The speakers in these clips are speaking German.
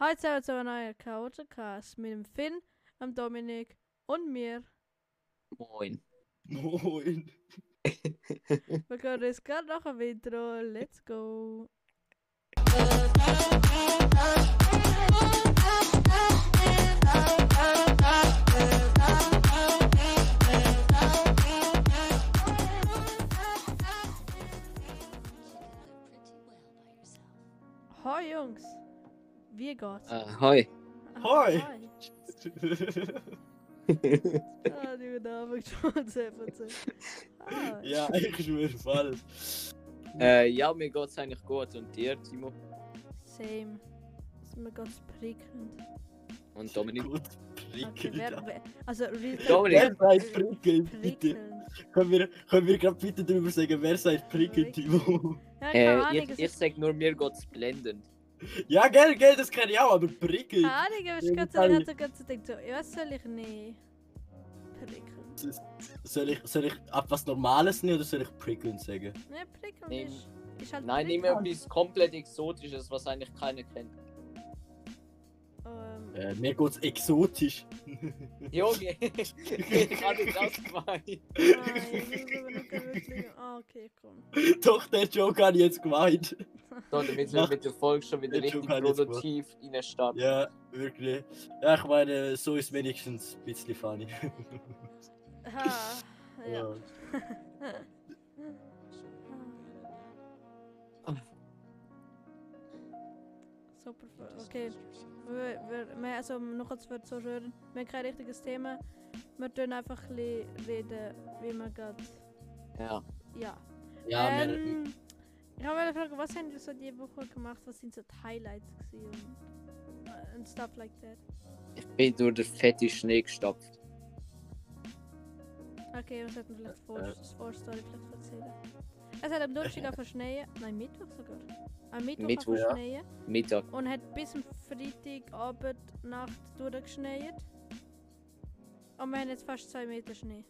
Heute sind wir zu einem neuen Chaotcast mit dem Finn, dem Dominik und mir. Moin. Moin. Wir gehen jetzt gerade nach dem Intro. Let's go. Hoi Jungs. Wie geht's? Äh, hoi. Hoi. Ah, die Namen schon sehr verzeiht. Ah, ja, ich schwöre voll. Äh, ja, mir geht's eigentlich gut. Und dir, Timo? same. Ist mir ganz prickelnd. Und Dominik? Gut Okay, prickelnd. wer, ja. wer, also, Dominik. Wer sagt prickelnd, bitte? Können wir, können wir gerade bitte darüber sagen, wer sagt prickelnd, Timo? Ja, Äh, ich, es ich ist sag nur, mir geht's blendend. Ja, gell, gell, das kenne ich auch, aber prickelnd. keine Ahnung, aber ich Ja, ganz kann ich ich. hatte ganz gedacht, was soll ich nehmen? Prickelnd. Soll ich, soll ich ab was Normales nehmen oder soll ich prickelnd sagen? Ne, prickelnd Nehm- ist, ist halt Nein, nimm etwas komplett Exotisches, was eigentlich keiner kennt. Äh, mir geht's exotisch. Junge, ich habe nicht das gemeint. nein, ich muss aber noch wirklich... Ah, okay, komm. Doch, der Joke ich jetzt gemeint. So, damit wir mit der Folge schon wieder richtig Joke habe ich jetzt produktiv reinstarten. Ja, wirklich. Ja, ich meine, so ist wenigstens ein bisschen funny. Ha, ja. Super, okay. Wir, wir, wir, also noch kurz wird so hören. Wir haben kein richtiges Thema. Wir tun einfach ein bisschen reden, wie man geht. Ja. Ja. Ja, wir, ähm, ich habe eine Frage, was haben wir so die Woche gemacht? Was sind so die Highlights gewesen und, äh, und stuff like that? Ich bin durch den fetten Schnee gestapft. Okay, wir vielleicht vor, Äh. Vorstory vielleicht erzählen? Es hat am Donnerstag angefangen nein Mittwoch sogar. Am Mittwoch, Mittwoch, ja. schneien Mittag. und hat bis am Freitagabend Nacht durchgeschneit. Und wir haben jetzt fast 2 Meter Schnee.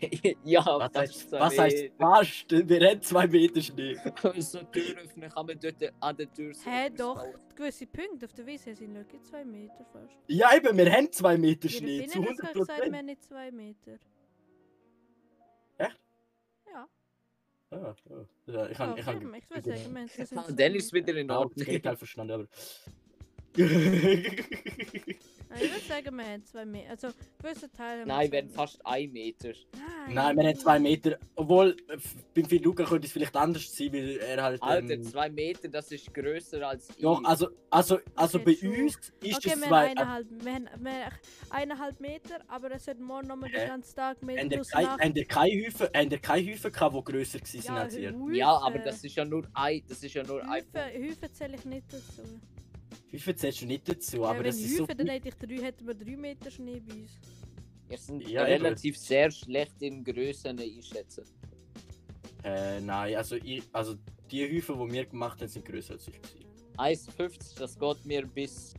ja, was heißt, was heißt fast? Wir haben zwei Meter Schnee. so Tür öffnen kann man dort an der Tür so Hä, doch. bauen. Gewisse Punkte auf der Wiese sind wirklich 2 Meter fast. Ja, eben, wir haben zwei Meter Schnee. hat 100 sogar gesagt, wir haben nicht 2 Meter. Ah, ah. Ja, ich Oh, kann, ich eben, ich wir sind Ah, zwei Dann ist es wieder in ich habe Ordnung. Gegenteil verstanden, aber. Nein, ich würde sagen, wir haben 2 Meter. Also, gewisse Teile haben Nein, zwei werden Meter. fast ein Meter. Nein, Nein, wir haben zwei Meter. Obwohl, äh, beim Phil Luca könnte es vielleicht anders sein, weil er halt. Alter, Ähm, zwei Meter, das ist größer als ich. doch, also, also, also Okay, bei true. uns ist Okay, es wir zwei. haben eineinhalb, wir haben, wir haben eineinhalb Meter, aber es wird morgen nochmal den ganzen Tag mit Haben der plus keine haben Häufen, haben keine Häufen gehabt, die grösser waren Ja, als ihr? Ja, aber das ist ja nur ein, das ist ja nur ein Häufen, Häufen zähle ich nicht dazu. Häufen zählst du nicht dazu, ja, aber wenn das ist so. Häufen, dann hätte ich drei, hätten wir drei Meter Schnee bei uns. Wir sind Ja, eben. relativ sehr schlecht in Größen einschätzen. Äh, nein, also, ich, also die Häufen, die wir gemacht haben, sind grösser als ich. gewesen. 1,50, das geht mir bis.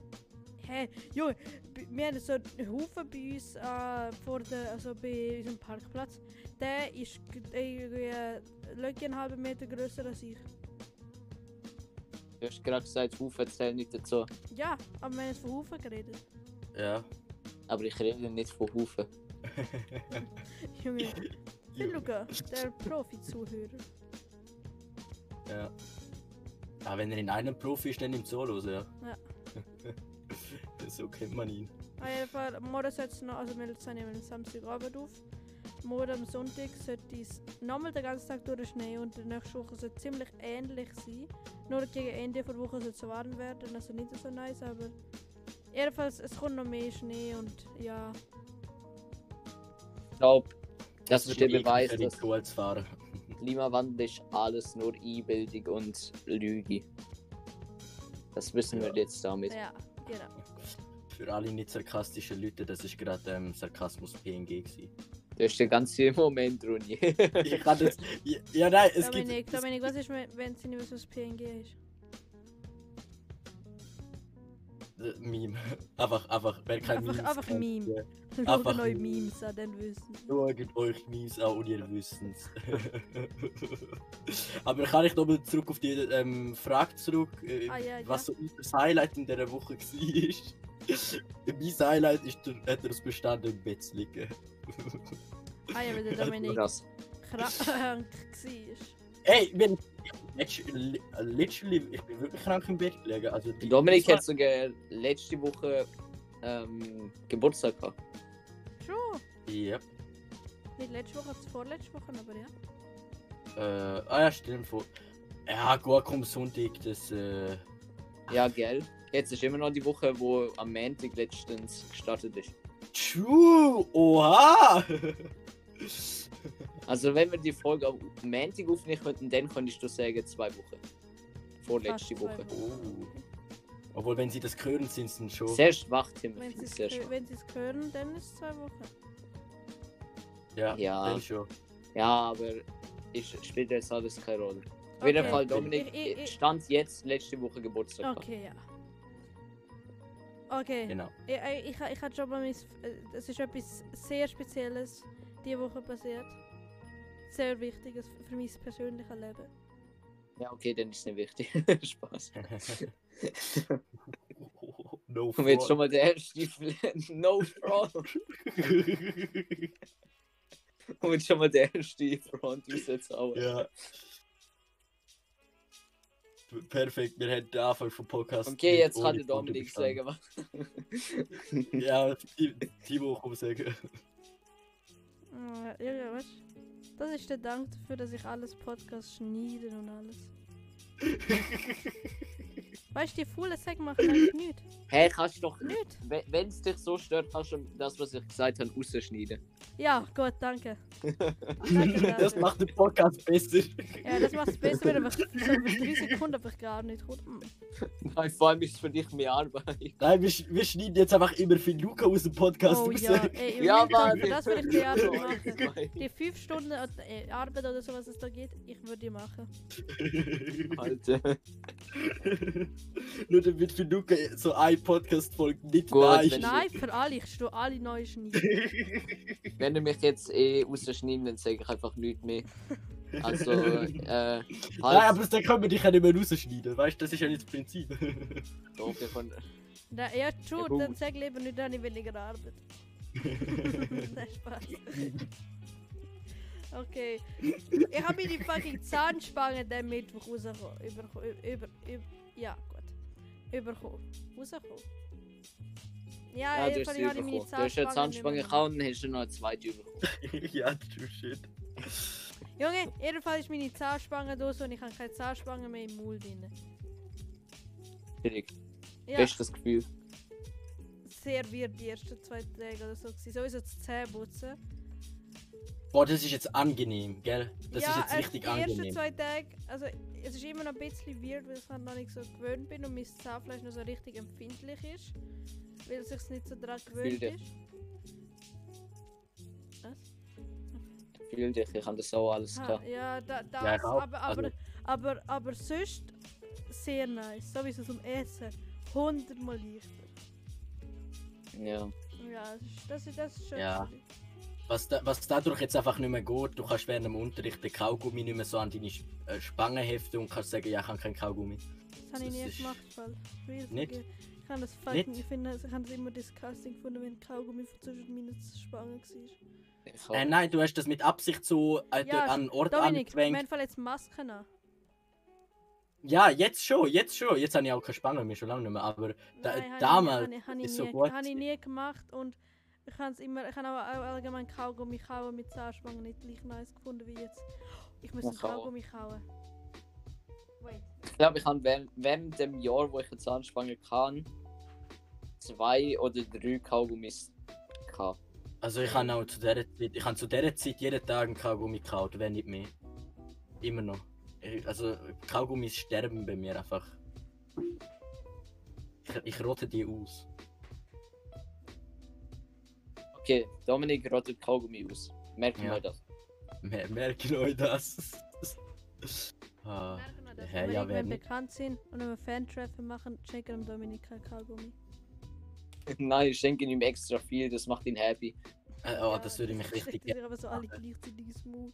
Hä, Junge, b- wir haben so einen Haufen bei uns äh, vor der, also bei unserem Parkplatz. Der ist irgendwie äh, einen halben Meter größer als ich. Du hast gerade gesagt, Haufen zählen nicht dazu. Ja, aber wir haben jetzt von Haufen geredet. Ja. Aber ich rede nicht von Haufen. Junge, Phil Luca, der Profi-Zuhörer. ja. Ah, wenn er in einem Profi ist, dann im Solo, ja. Ja. so kennt man ihn. Auf jeden Fall, morgen es noch, also wir nehmen am Samstagabend auf. Morgen am Sonntag sollte es nochmal den ganzen Tag durch Schnee und die nächste Woche sollte ziemlich ähnlich sein. Nur gegen Ende der Woche soll es warm werden, also nicht so nice, aber jedenfalls es kommt noch mehr Schnee und ja. Ich glaube, das ist der Beweis, dass Fahrer. Klimawandel ist alles nur Einbildung und Lüge. Das wissen wir Ja. jetzt damit. Ja, genau. Für alle nicht sarkastischen Leute, das ist gerade ähm, Sarkasmus PNG gewesen. Das ist der ganze Moment, Runi. Ich kann das. Ja, ja nein, es Dominik, gibt. Es, Dominik, was ist, wenn wenn sie nicht was PNG ist? äh, Meme. Einfach, einfach, wer kein Einfach- Memes einfach kennt, Meme. Schaut Einfach neue Memes an, dann wissen. Schaut euch Memes an und ihr wisst es. Aber kann ich nochmal zurück auf die ähm, Frage zurück, äh, Ah, ja, was so das Highlight in dieser Woche war? mein Highlight ist, der, hat er das Bestand im Bett zu liegen. Ah ja, weil der Dominik krank war. Hey, wenn literally, literally, ich bin wirklich krank im Bett gelegen. Also die, Dominik hat sogar letzte Woche ähm, Geburtstag gehabt. Schon. Yep. Nicht letzte Woche, das vorletzte Woche, aber ja. Äh, ah ja, stimmt. Vor. Ja, gut, komm, Sonntag, das. Äh, Ja, gell? Jetzt ist immer noch die Woche, wo am Montag letztens gestartet ist. True! Oha! Also wenn wir die Folge am Montag aufnehmen könnten, dann könntest du sagen zwei Wochen. Vorletzte Fast Woche. Oh. Obwohl, wenn sie das hören, sind sie schon. Sehr schwach, schwach. wenn sie es hören, dann ist es zwei Wochen. Ja, Ja. dann schon. Ja, aber ist, spielt jetzt alles keine Rolle. Auf jeden. Fall, Dominik Ich- ich- ich- stand jetzt letzte Woche Geburtstag. Okay, ja. Okay. Genau. Ich, ich, ich, ich hatte schon mal mein, äh, es ist etwas sehr Spezielles diese Woche passiert. Sehr Wichtiges für mein persönliches Leben. Ja, okay, dann ist es nicht wichtig. Spaß. no Und jetzt schon mal der erste No Fraud. Und jetzt schon mal der erste Front rauszaubern. Ja. Perfekt, wir hätten den Anfang vom Podcast. Okay, jetzt kann der Dominik sagen, was. Ja, Ti- Timo, komm sagen. Äh, Ja, ja, weißt du? Das ist der Dank dafür, dass ich alles Podcast schneide und alles. Weißt du, die faulen Säge machen eigentlich nichts. Hey, kannst du doch. Nicht? Wenn es dich so stört, kannst du das, was ich gesagt habe, rausschneiden. Ja, gut, danke. danke Das macht den Podcast besser. Ja, das macht es besser, wenn einfach so für drei Sekunden einfach gar nicht kommt. Mm. Nein, vor allem ist es für dich mehr Arbeit. Nein, wir, wir schneiden jetzt einfach immer viel Luca aus dem Podcast Oh raus. ja, ey, Ja, Mann. für das würde ich die Arbeit machen. Die fünf Stunden äh, Arbeit oder so, was es da geht, ich würde die machen. Alter. Nur damit für Luca so eine Podcast-Folge nicht Gut, da ist. Nein, für alle, ich stehe alle neu schneiden. Wenn du mich jetzt eh rausschneiden, dann sage ich einfach nichts mehr. Also, äh, Nein, halt. aber dann können wir dich ja nicht mehr rausschneiden. Weißt du, das ist ja nicht das Prinzip. Doch, wir können- Da, ja, true, Ja, dann sag lieber nicht, dann habe ich weniger Arbeit. Nein, Spaß. Okay. Ich habe meine fucking Zahnspange den Mittwoch rausgekommen. Über, über, über, ja, gut. Überkommen. Rausgekommen. Ja, Ja, du jedenfalls hast sie habe ich meine bekommen. Du hast ja Zahnspange. Zahnspange gehabt und dann hast du noch eine zweite bekommen. ja, true shit. Junge, jedenfalls ist meine Zahnspange da so und ich habe keine Zahnspange mehr im Mund drin. Chillig. Ja, Bestes Gefühl. sehr weird die ersten zwei Tage oder so. Sowieso das Zähneputzen. Boah, das ist jetzt angenehm, gell? Das ja, ist jetzt richtig die ersten angenehm. zwei Tage, also es ist immer noch ein bisschen weird, weil ich halt noch nicht so gewöhnt bin und mein Zahnfleisch noch so richtig empfindlich ist. Weil es sich nicht so daran gewöhnt Fühl ist. Was? Fühl dich, ich habe das auch alles Ah, gehabt. ja, da, das, Ja, auch. aber, aber, Also- aber, aber sonst sehr nice. Sowieso zum Essen. Hundertmal leichter. Ja. Ja, das ist, das ist, schon Ja. Was, da, was dadurch jetzt einfach nicht mehr geht, du kannst während dem Unterricht den Kaugummi nicht mehr so an deine äh, Spange heften und kannst sagen, ja, ich habe keinen Kaugummi. Das habe ich Das nie gemacht, voll. Real Nicht? Ich habe das fucking, ich finde, ich habe das immer disgusting gefunden, wenn Kaugummi von zwischen meinen Spangen war. Ich. Äh, nein, du hast das mit Absicht so äh, Ja, an einen Ort Dominik, wir angewängt. haben Fall jetzt Masken an. Ja, jetzt schon, jetzt schon. Jetzt habe ich auch keine Spange mehr, schon lange nicht mehr. Aber Da- Nein, habe damals ich, habe ich, ist so nie, gut habe ich nie gemacht und ich habe es immer, ich habe auch allgemein Kaugummi kauen mit Zahnspangen nicht gleich nice gefunden wie jetzt. Ich muss ein kauen. Kaugummi kauen. Ich glaube, ich habe während, während dem Jahr, wo ich eine Zahnspange kann, zwei oder drei Kaugummis gehabt. also ich habe auch zu dieser Zeit, ich habe zu dieser Zeit jeden Tag einen Kaugummi gekauft, wenn nicht mehr. Immer noch. Ich- Also Kaugummis sterben bei mir einfach. Ich, ich rotte die aus. Okay, Dominik rottet Kaugummi aus. Merken Ja. wir das. Mer merken euch das. ah. Wir Dass Hä, wir ja, irgendwann bekannt sind und wenn wir Fan-Treffen machen, schenken dem Dominika Kaugummi. Nein, ich schenke ihm extra viel, das macht ihn happy. Äh, oh, das würde mich richtig sich aber so alle gleichzeitig smooth.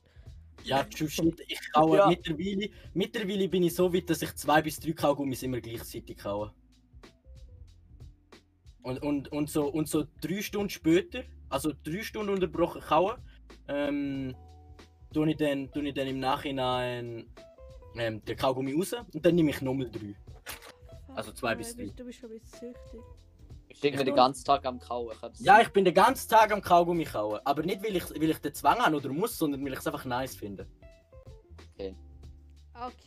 Ja, shit. Ich kaue Ja. mittlerweile, mittlerweile bin ich so weit, dass ich zwei bis drei Kaugummis immer gleichzeitig kaue. Und, und, und, so, und so drei Stunden später, also drei Stunden unterbrochen kauen, ähm, tue ich dann, tue ich dann im Nachhinein ähm, den Kaugummi raus und dann nehme ich nochmal drei. Also zwei bis bist- Du bist schon ein bisschen süchtig. Ich bin den ganzen Tag am Kauen. Ich Ja, ich bin den ganzen Tag am Kaugummi kauen. Aber nicht, weil ich, weil ich den Zwang habe oder muss, sondern weil ich es einfach nice finde. Okay.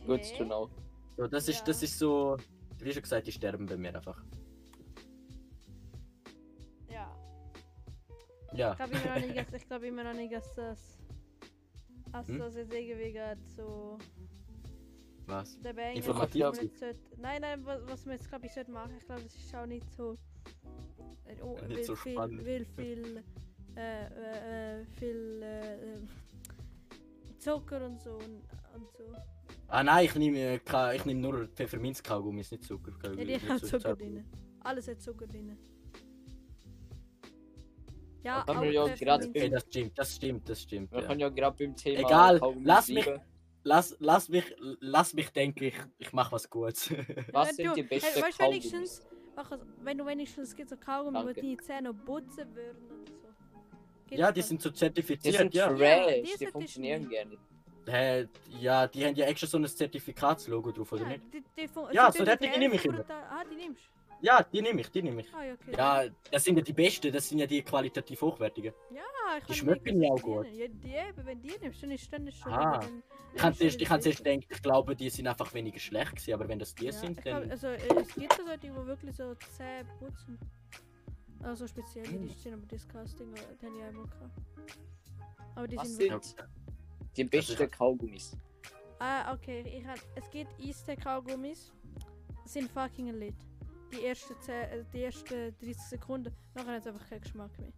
Good to know. So, das, ist, Ja. das ist so, wie schon gesagt, die sterben bei mir einfach. Ja. Ja. Ich glaube immer noch nicht, dass, ich glaube immer noch nicht, dass das. Als Hm? das jetzt irgendwie gerade so. Was? Der Banger Informativ was man nicht sollte- Nein, nein, was, was man jetzt glaube ich sollte machen, ich glaube, das ist auch nicht so. Äh, oh, Nicht will so viel, spannend. Will viel. Äh, äh, äh, viel. Äh, Zucker und so und, und so. Ah nein, ich nehme, äh, ich nehme nur Pfefferminzkaugummis, nicht Zucker. Ja, die haben Zucker drin. Alles hat Zucker drin. Ja, Aber auch wir ja gerade das stimmt, das stimmt, das stimmt. Wir Ja. können ja gerade beim Thema Egal, lass mich-. Lass, lass mich, lass mich denken, ich, ich mache was Gutes. Was Ja, sind die besten hey, weißt wenigstens, wenn du wenigstens so Kaugummi, wo deine Zähne putzen würden oder so. Gibt's ja, die das? sind so Die zertifiziert, sind ja. trash, Ja, die die funktionieren gerne. Hä, ja, die haben ja extra so ein Zertifikatslogo drauf, oder ja, nicht? Die, die Ja, so die die nehme ich immer. Ah, die nimmst du? Ja, die nehme ich, die nehme ich. Ah, ja, okay. Ja, das sind ja die besten, das sind ja die qualitativ hochwertigen. Ah, ich die schmecken ja auch diskutieren. Ja, die eben, wenn die nimmst, dann ist ist schon Ah. dann- Ich dann habe zuerst, wieder zuerst gedacht, ich glaube, die sind einfach weniger schlecht gewesen, aber wenn das die Ja, sind, ich glaub, dann... also äh, es gibt so Leute, die wirklich so Zähne putzen. Also speziell, Hm. die sind aber disgusting, aber die habe ich einmal gehabt. Aber die Was sind wirklich... die besten ich- Kaugummis? Ah, okay, ich hab, es gibt Easter-Kaugummis, sind fucking lit. Die ersten, 10, äh, die ersten 30 Sekunden, nachher hat es einfach keinen Geschmack mehr.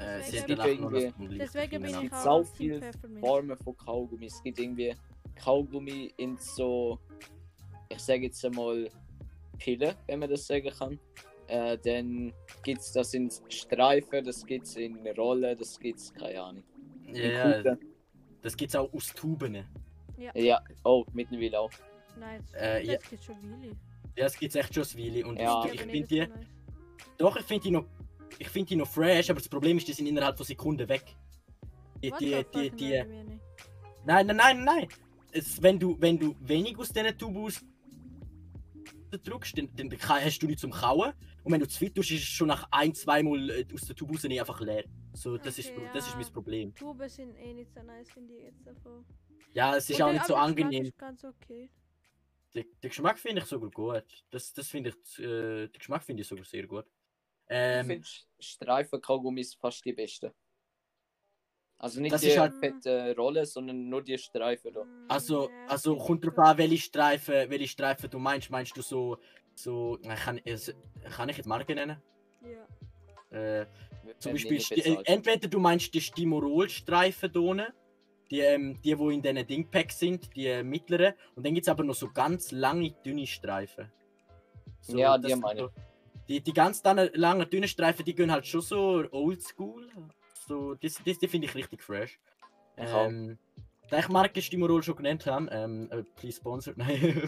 Äh, danach noch das Deswegen bin Es ich gibt auch so als Team viel Pfefferminz. Formen von Kaugummis. Es gibt irgendwie Kaugummi in so, ich sage jetzt einmal Pille, wenn man das sagen kann. Äh, dann gibt es das in Streifen, das gibt es in Rollen, das gibt es, keine Ahnung. Ja, ja, Kugeln. das gibt's auch aus Tuben. Ja, oh, mittlerweile auch. Nein, das, Äh, ja. das gibt schon Willi. Ja, es gibt's echt schon Weile. Und Ja. ich, ich finde die... Doch, ich finde die noch... Ich finde die noch fresh, aber das Problem ist, die sind innerhalb von Sekunden weg. Die, die, die, die, Nein, nein, nein, nein. Es, wenn, du, wenn du wenig aus diesen Tubus drückst, dann, dann hast du nichts zum Kauen. Und wenn du zu viel tust, ist es schon nach ein, zwei Mal äh, aus der Tubus nicht einfach leer. So, das, ist, Okay, das ist ja. mein Problem. Tuben sind eh nicht so nice, finde ich jetzt davon. Ja, es ist Und auch nicht so angenehm. Ist ganz okay. Den, den Geschmack finde ich sogar gut. Das, das finde ich, äh, den Geschmack finde ich sogar sehr gut. Ähm, ich finde Streifen-Kaugummis fast die besten. Also nicht Das die ist halt- fette Rolle, sondern nur die Streifen da. Also, also kommt ich drauf an, welche Streifen, welche Streifen du meinst. Meinst du so, so, äh, kann, es- kann ich jetzt Marke nennen? Ja. Äh, zum Beispiel, äh, entweder du meinst die Stimorol-Streifen da unten, die, ähm, die, wo in diesen Dingpacks sind, die äh, mittleren. Und dann gibt es aber noch so ganz lange, dünne Streifen. So, Ja, die meine so, die, die ganz langen, dünnen Streifen, die gehen halt schon so oldschool. So, das, das, die finde ich richtig fresh. Ähm, da ich Marke Stimorol schon genannt habe, ähm, äh, please sponsor, nein.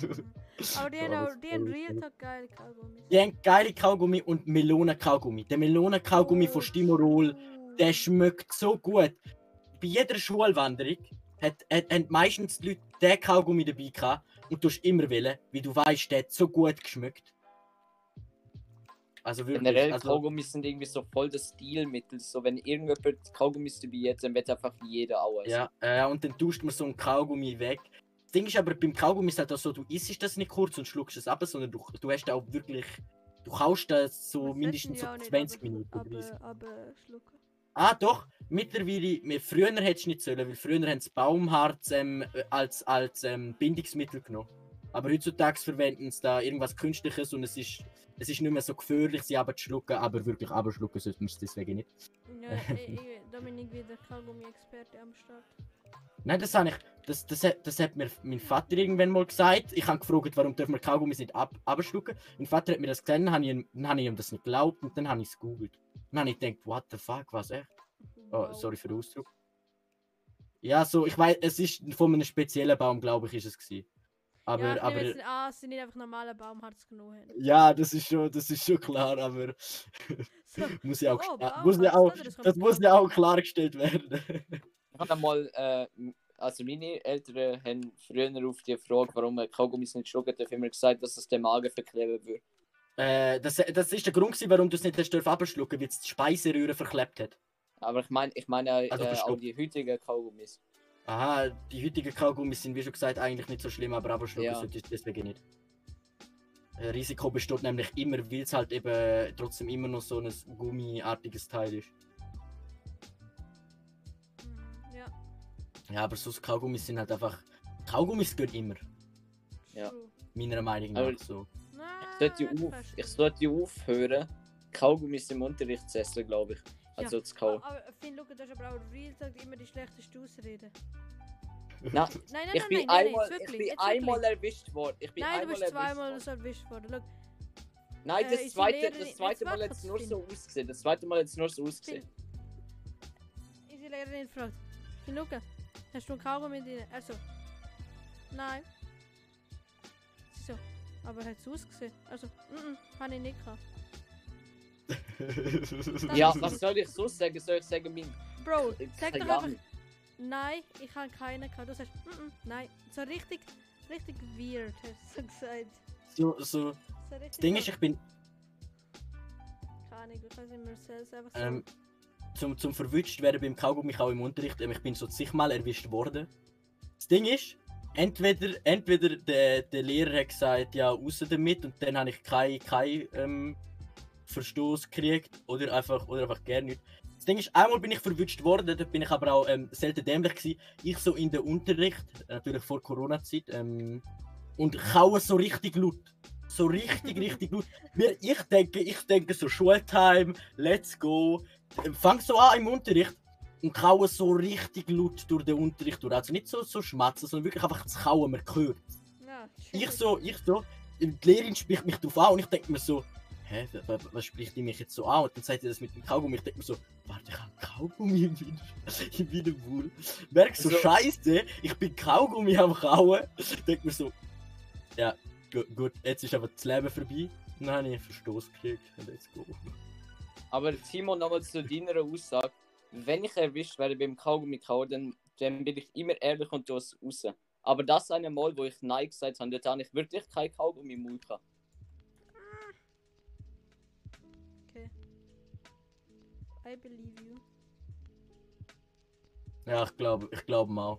Aber die haben auch, die haben. Talk geile Kaugummis. Die haben geile Kaugummi und Melonen-Kaugummi. Der Melonen-Kaugummi von Stimorol, der schmeckt so gut. Bei jeder Schulwanderung hat, hat, haben meistens die Leute den Kaugummi dabei gehabt und du hast immer wählen, weil du weißt, der hat so gut geschmeckt. Also wirklich. Generell also, Kaugummis sind irgendwie so voll das Stilmittel. So, wenn irgendjemand Kaugummis dabei hat, dann wird einfach jeder auch essen. ja, äh, und dann tust man so ein Kaugummi weg. Das Ding ist aber beim Kaugummi ist halt auch so, du isst das nicht kurz und schluckst es ab, sondern du, du hast auch wirklich, du kaust das so Das mindestens so sollten die auch 20 nicht Minuten. aber- 30. Aber, schlucken. Ah, doch, mittlerweile, mir- früher hättest du nicht sollen, weil früher haben sie Baumharz ähm, äh, als, als ähm, Bindungsmittel genommen. Aber heutzutage verwenden sie da irgendwas Künstliches und es ist, es ist nicht mehr so gefährlich, sie aber zu schlucken, aber wirklich abschlucken sollte man es deswegen nicht. Ja, ich, ich, Dominik wieder Kaugummi-Experte am Start. Nein, das, habe ich, das, das, hat- das hat mir mein Vater irgendwann mal gesagt. Ich habe gefragt, warum dürfen wir Kaugummis nicht ab, abschlucken. Mein Vater hat mir das gesagt, dann habe ich, ihm- dann habe ich ihm das nicht geglaubt und dann habe ich es gegoogelt. Dann habe ich gedacht, what the fuck, was echt? Oh, sorry für den Ausdruck. Ja, so, ich weiß, es ist von einem speziellen Baum, glaube ich, ist es gewesen. Aber, ja, aber, jetzt, ah, es sind nicht einfach normale Baumharz genug. haben. ja, das ist schon, das ist schon klar, aber So, muss ja auch, Oh, muss ja auch? Das muss ja auch klargestellt werden. Ich habe einmal, äh, also meine Eltern haben früher auf die Frage, warum man Kaugummis nicht schlucken darf, immer gesagt, dass es den Magen verkleben würde. äh, das, das ist der Grund, gewesen, warum du es nicht hast abschlucken, weil es die Speiseröhre verklebt hat. Aber ich meine, ich meine äh, Also auch die heutigen Kaugummis. Aha, die heutigen Kaugummis sind wie schon gesagt eigentlich nicht so schlimm, aber abschlucken Ja. sollte ich deswegen nicht. Äh, Risiko besteht nämlich immer, weil es halt eben trotzdem immer noch so ein gummiartiges Teil ist. ja, Ja, aber so Kaugummis sind halt einfach. Kaugummis gehen immer, Ja. meiner Meinung nach. Aber- so. Ich sollte, auf, ich sollte aufhören, Kaugummis im Unterricht zu essen, glaube ich. Also zu kauen. Aber, aber Finn, schau, du hast aber auch real gesagt immer die schlechteste Ausrede. Nein, Nein, nein, ich nein, bin nein, nein, einmal, jetzt ich wirklich, bin jetzt einmal wirklich. erwischt worden. Ich bin Nein, du einmal bist erwischt zweimal so erwischt worden. Schau, Nein, Äh, das unsere zweite, Lehrerin- das zweite jetzt Mal hat es wackelt's, nur so ausgesehen. Das zweite Mal hat es nur so ausgesehen. unsere Lehrerin fragt, Finn, schau, hast du einen Kaugummi drin? Also, nein. Sie so, aber hat es ausgesehen? Also, mhm, habe ich nicht gehabt. Ja, was soll ich so sagen? Soll ich sagen, mein. Bro, äh, sag doch keine einfach, nein, ich habe keinen gehabt. Du sagst, mhm, nein. So richtig, richtig weird, hast du so gesagt. so, so. So Das Ding ist, ich bin. Keine Ahnung, ich weiß nicht mehr selbst einfach so. Ähm, zum, zum verwünscht werden beim Kaugummi auch im Unterricht. Ähm, ich bin so zigmal erwischt worden. Das Ding ist, entweder, entweder der, der Lehrer hat gesagt, ja, raus damit und dann habe ich keinen kein, ähm, Verstoß gekriegt oder einfach, oder einfach gar nicht. Das Ding ist, einmal bin ich verwünscht worden, dort bin ich aber auch ähm, selten dämlich gewesen. Ich so in der Unterricht, natürlich vor Corona-Zeit, ähm, und kaue so richtig laut. So richtig, richtig laut. Mir- Ich denke, ich denke so Schultime, let's go. Fang so an im Unterricht und kaue so richtig laut durch den Unterricht durch. Also nicht so, so schmatzen, sondern wirklich einfach das Kauen, man hört. ja, Ich so, ich so, die Lehrerin spricht mich drauf an und ich denke mir so, hä, wa- wa- was spricht die mich jetzt so an? Und dann sagt sie das mit dem Kaugummi. Ich denke mir so, warte, ich habe Kaugummi im Wider- im Widerwohl. Merk so, Also- scheiße, ich bin Kaugummi am Kauen. Ich denke mir so, ja, gu- gut, jetzt ist aber das Leben vorbei. Dann habe ich einen Verstoß gekriegt. Let's go. Aber Simon, nochmal zu deiner Aussage. Wenn ich erwischt werde beim Kaugummi kauen, dann, dann bin ich immer ehrlich und tue es raus. Aber das eine Mal, wo ich Nein gesagt habe, dort habe ich wirklich kein Kaugummi im Mund gehabt. I believe you. Ja, ich glaube, ich glaube mal.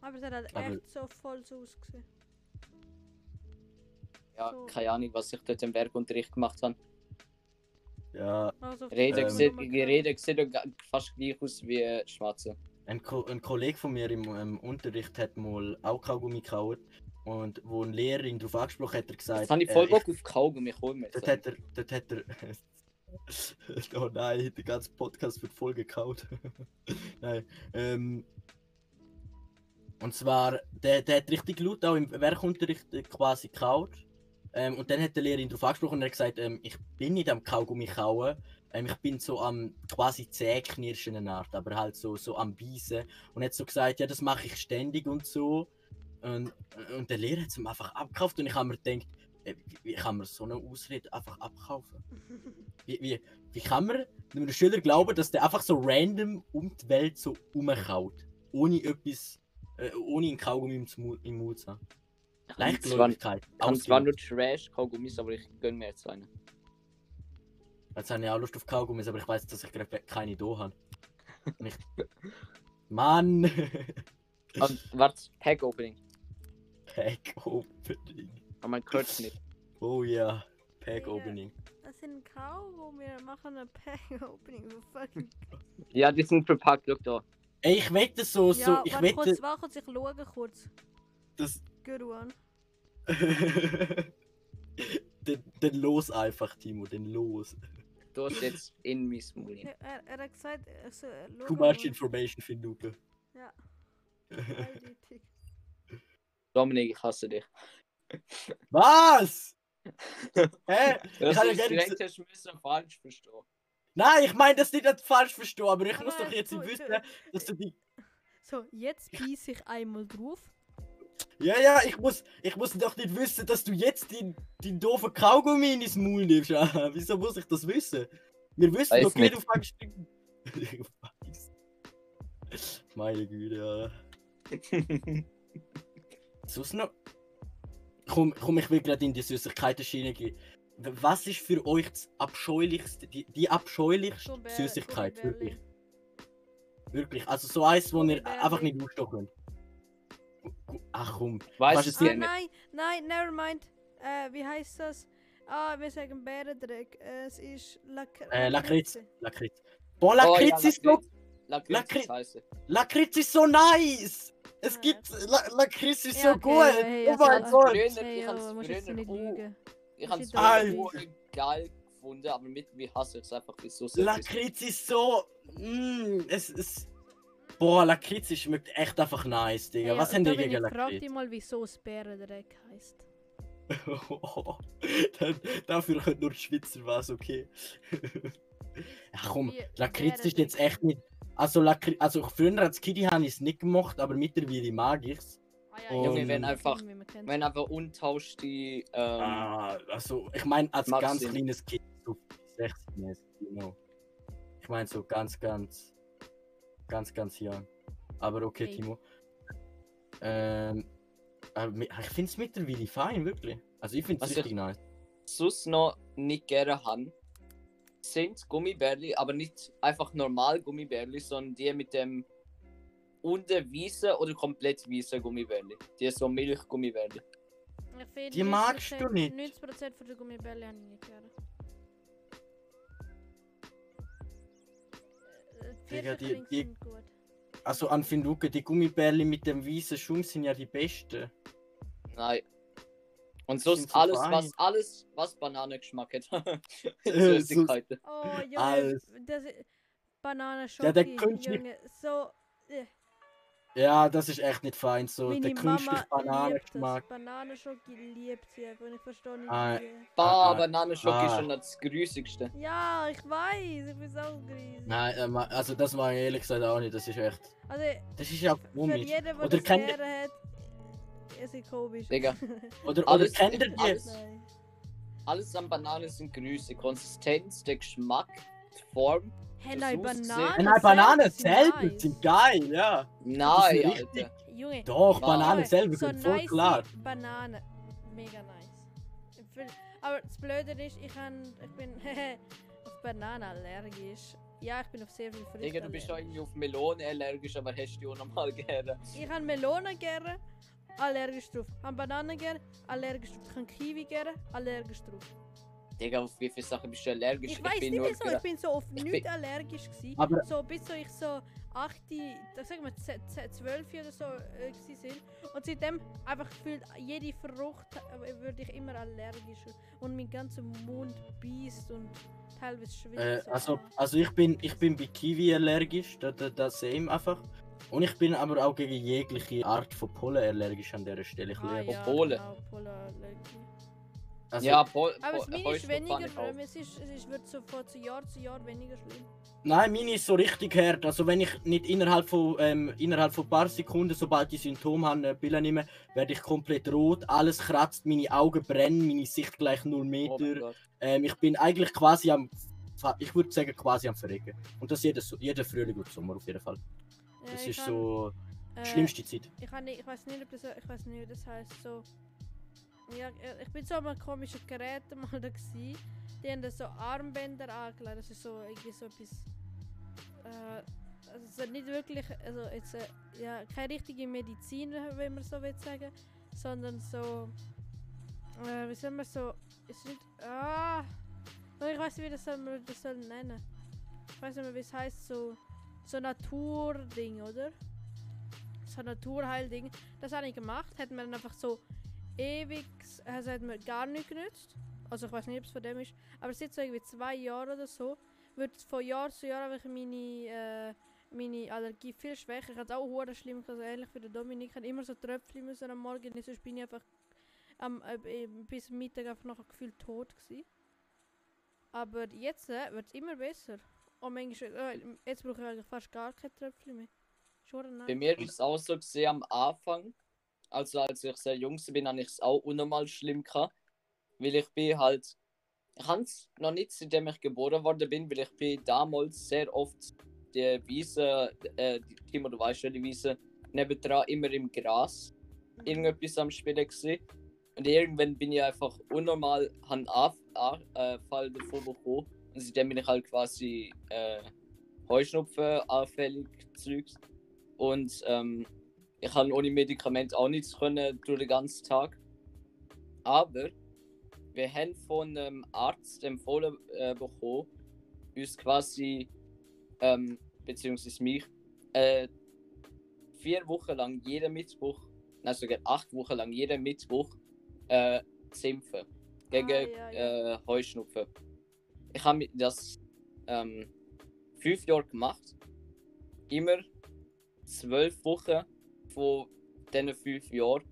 Aber es hat Aber- echt so voll so ausgesehen. Ja, So. keine Ahnung, was ich dort im Werkunterricht gemacht habe. Ja, Also, Rede Ähm. sieht, die Rede sieht fast gleich aus wie äh, Schmatzen. ein, Ko ein Kollege von mir im, im Unterricht hat mal auch Kaugummi gekaut. Und wo eine Lehrerin darauf angesprochen hat, hat er gesagt, Jetzt habe ich äh, voll Bock auf Kaugummi, hol mir Dort hat er, dort hat er. oh nein, der ganze Podcast wird voll gekaut. nein. Ähm, und zwar, der, der hat richtig laut auch im Werkunterricht äh, quasi gekaut. Ähm, und dann hat der Lehrer ihn darauf angesprochen und er hat gesagt, ähm, ich bin nicht am Kaugummi kauen. Ähm, ich bin so am quasi Zähknirschen Art, aber halt so, so am Beißen. Und hat so gesagt, ja, das mache ich ständig und so. Und, und der Lehrer hat es ihm einfach abgekauft und ich habe mir gedacht, wie, wie kann man so eine Ausrede einfach abkaufen? Wie, wie, wie kann man einem Schüler glauben, dass der einfach so random um die Welt so rumkaut? Ohne etwas, äh, ohne einen Kaugummi im, Mu- im Mund zu haben. Leichtgläubigkeit. Ich habe zwar nur. Trash-Kaugummis, aber ich gönne mir jetzt einen. Jetzt habe ich auch Lust auf Kaugummis, aber ich weiß, dass ich gerade keine da habe. Und ich... Mann! Und warte, Pack-Opening. Pack Opening. Aber man hört es nicht. Oh ja, Pack Ja. Opening. Das sind Kaugummi, wir machen ein Pack-Opening. So fucking. Ja, die sind verpackt, schau da. Ey, ich wette so, so, ja, ich warte wette. kurz, warte kurz, ich schaue kurz. Das. Good one. den, den los einfach, Timo, den los. Du hast jetzt in mein Maul. Ja, er, er hat gesagt, also, äh, Too much information für Luke. Ja. Eindeutig. Dominik, ich hasse dich. Was? Hä? Das habe ist ja gerne direkt, hast du müssen falsch verstehen. Nein, ich meine das nicht als falsch verstehen, aber ich muss Aber doch jetzt du- wissen, dass du die. So, jetzt beiß ich einmal drauf. Ja, ja, ich muss, ich muss doch nicht wissen, dass du jetzt den, den doofen Kaugummi in ins Maul nimmst. Wieso muss ich das wissen? Wir wissen Weiß doch, wie nicht. du fängst. Ich weiß. Meine Güte, ja. Sonst noch. Komm, komm, ich will gerade in die Süßigkeiten-Schiene gehen. Was ist für euch das abscheulichste, die, die abscheulichste Gummibär- Süßigkeit? Gummibärli. Wirklich. Wirklich. Also so eins, wo ihr einfach nicht ausstehen könnt. Ach komm. Weißt du jetzt Ah, es nicht- nein, nein, never mind. Äh, wie heißt das? Ah, wir sagen Bärendreck. Es ist Lak Äh, Lakritz. Lakritz. Boah, Lakritz ist so. Lakritz Lakritz-. Lakritz ist so nice! Es gibt. La Lakritz ist so gut! oh mein Gott! Ich oh, früher. Ich hab's ist früher Alter. auch geil gefunden, aber mittlerweile hasse ich es einfach, so sehr. Lakritz ist so. Mm, es ist. Boah, Lakritz ist- schmeckt echt einfach nice, Digga. Hey, Was haben die gegen Frag dich Lakritz? mal, wieso es Bärendreck heißt. Dann- Dafür können nur die Schweizer was, okay. ja, komm, Lakritz ist jetzt echt nicht. Also, also früher als Kitty habe ich es nicht gemacht, aber mittlerweile mag ich es. Ah, ja, Junge, ja, wenn einfach-. Wenn einfach untauschte, ähm, Ah, also ich meine als ganz Sinn. kleines Kind, so 16 mäßig, know. Ich meine so ganz, ganz, ganz, ganz young. Aber okay, Hey. Timo. Ähm, ich finde es mittlerweile fein, wirklich. Also ich finde es Also richtig nice. sonst noch nicht gerne haben, sind Gummibärli, aber nicht einfach normal Gummibärli, sondern die mit dem unten weißen oder komplett weißen Gummibärli. Die so Milchgummibärli. Die magst du 90% nicht. 90% von der Gummibärli habe ich nicht gerne. Äh, Digga, die- die-. Also an Finduke, die Gummibärli mit dem weißen Schaum sind ja die besten. Nein. Und sonst so alles, was alles, was Bananengeschmack hat. Äh, Süßigkeiten. Oh, Junge, Alles. das Banane Ja, der Junge, so äh, Ja, das ist echt nicht fein. So meine der künstliche Bananengeschmack. das. Bananenschoki liebt sie einfach und ich verstehe nicht Ah. wie. Bah, Ah, ah, Bananenschoki ah. ist schon das grüßigste. Ja, ich weiß, ich bin so grusig. Nein, äh, also das mag ich ehrlich gesagt auch nicht. Das ist echt. Also, Das ist ja für komisch. jeden, der Oder das kennt ihr- hat, ist komisch. Digga, Oder, oder Alles- kennt ihr die? alles- Nein. alles an Bananen sind grüßig. Konsistenz, der Geschmack, die Form. Hey, nein, Bananen. Nein, Bananen sind selber nice. sind geil, ja. Nein, richtig- Alter. Junge, Doch, Wow. Bananen selber so sind voll nice klar. Bananen. Mega nice. Aber das Blöde ist, ich, kann, ich bin auf Bananen allergisch. Ja, ich bin auf sehr viel Früchte Digga, du bist ja irgendwie auf Melone allergisch, aber hast du auch normal gerne. Ich habe Melonen gerne, allergisch drauf. Ich habe Bananen gerne, allergisch drauf. Ich habe Kiwi gerne, allergisch drauf. Digga, auf wie viele Sachen bist du allergisch? Ich weiß bin nicht wieso, ich bin so auf Ich nichts bin- allergisch gewesen. Aber- so bis so ich so 8, das sagen wir 10, 10, 12 oder so äh, sind. Und seitdem einfach gefühlt, jede Frucht äh, würde ich immer allergisch. Und mein ganzer Mund beißt und teilweise schwitzt. Äh, so. also, also ich bin ich bin bei Kiwi allergisch, das, das, das same einfach. Und ich bin aber auch gegen jegliche Art von Pollen allergisch an dieser Stelle. Ich ah, ja, Polen. Genau, also, ja, Pol Aber meine ist weniger schlimm, es, ist, es ist, wird so von Jahr zu Jahr weniger schlimm. Nein, meine ist so richtig hart. Also wenn ich nicht innerhalb von ähm, innerhalb von ein paar Sekunden, sobald ich Symptome habe, eine Pille nehme, werde ich komplett rot, alles kratzt, meine Augen brennen, meine Sicht gleich 0 Oh mein Meter. Gott. ähm, ich bin eigentlich quasi am, ich würde sagen quasi am Verrecken. Und das jedes, jeden Frühling und Sommer auf jeden Fall. Das ich ist kann- so äh, Zeit. Ich, kann nicht, ich weiß nicht, ob das, ich weiß nicht, wie das heißt. So, ja, äh, ich bin so an komischen Gerät mal da gsi. Die haben da so Armbänder angelegt. Das ist so irgendwie so etwas. Äh, also es ist nicht wirklich, also jetzt äh, ja keine richtige Medizin, wenn man so will sagen, sondern so, äh, wie soll man so, ist nicht, ah, ich weiß nicht, wie das soll man das soll nennen. Ich weiß nicht mehr, wie es heißt, so, so Naturding, oder? so Naturheilding. Das habe ich gemacht, hat mir dann einfach so ewig, also hat mir gar nicht genützt. Also ich weiß nicht, ob es von dem ist, aber seit so irgendwie zwei Jahren oder so, wird von Jahr zu Jahr einfach meine, äh, meine Allergie viel schwächer. Ich hatte es auch hure schlimm, also ähnlich wie der Dominik. Ich hatte immer so Tröpfchen müssen am Morgen, sonst bin ich einfach am, äh, bis Mittag einfach noch gefühlt tot gewesen. Aber jetzt äh, wird es immer besser. Und manchmal, äh, jetzt brauche ich eigentlich fast gar keine Tröpfchen mehr. Schon Bei mir ist es auch so gesehen am Anfang, also als ich sehr jung bin, habe ich es auch unnormal schlimm gehabt. Weil ich bin halt, ich habe es noch nicht seitdem ich geboren worden bin, weil ich bin damals sehr oft die Wiese, äh, Timo, du weißt ja, die Wiese, nebendran immer im Gras irgendetwas am Spielen gesehen. Und irgendwann bin ich einfach unnormal, einen Anfall davon bekommen. Seitdem bin ich halt quasi äh, Heuschnupfen anfällig Zeugs. Und ähm, ich habe ohne Medikament auch nichts können durch den ganzen Tag. Aber wir haben von einem Arzt empfohlen äh, bekommen, uns quasi, ähm, beziehungsweise mich, äh, vier Wochen lang jeden Mittwoch, nein sogar acht Wochen lang jeden Mittwoch äh, zu impfen. Gegen Ah, ja, ja. Äh, Heuschnupfen. Ich habe das ähm, fünf Jahre gemacht. Immer zwölf Wochen von diesen fünf Jahren.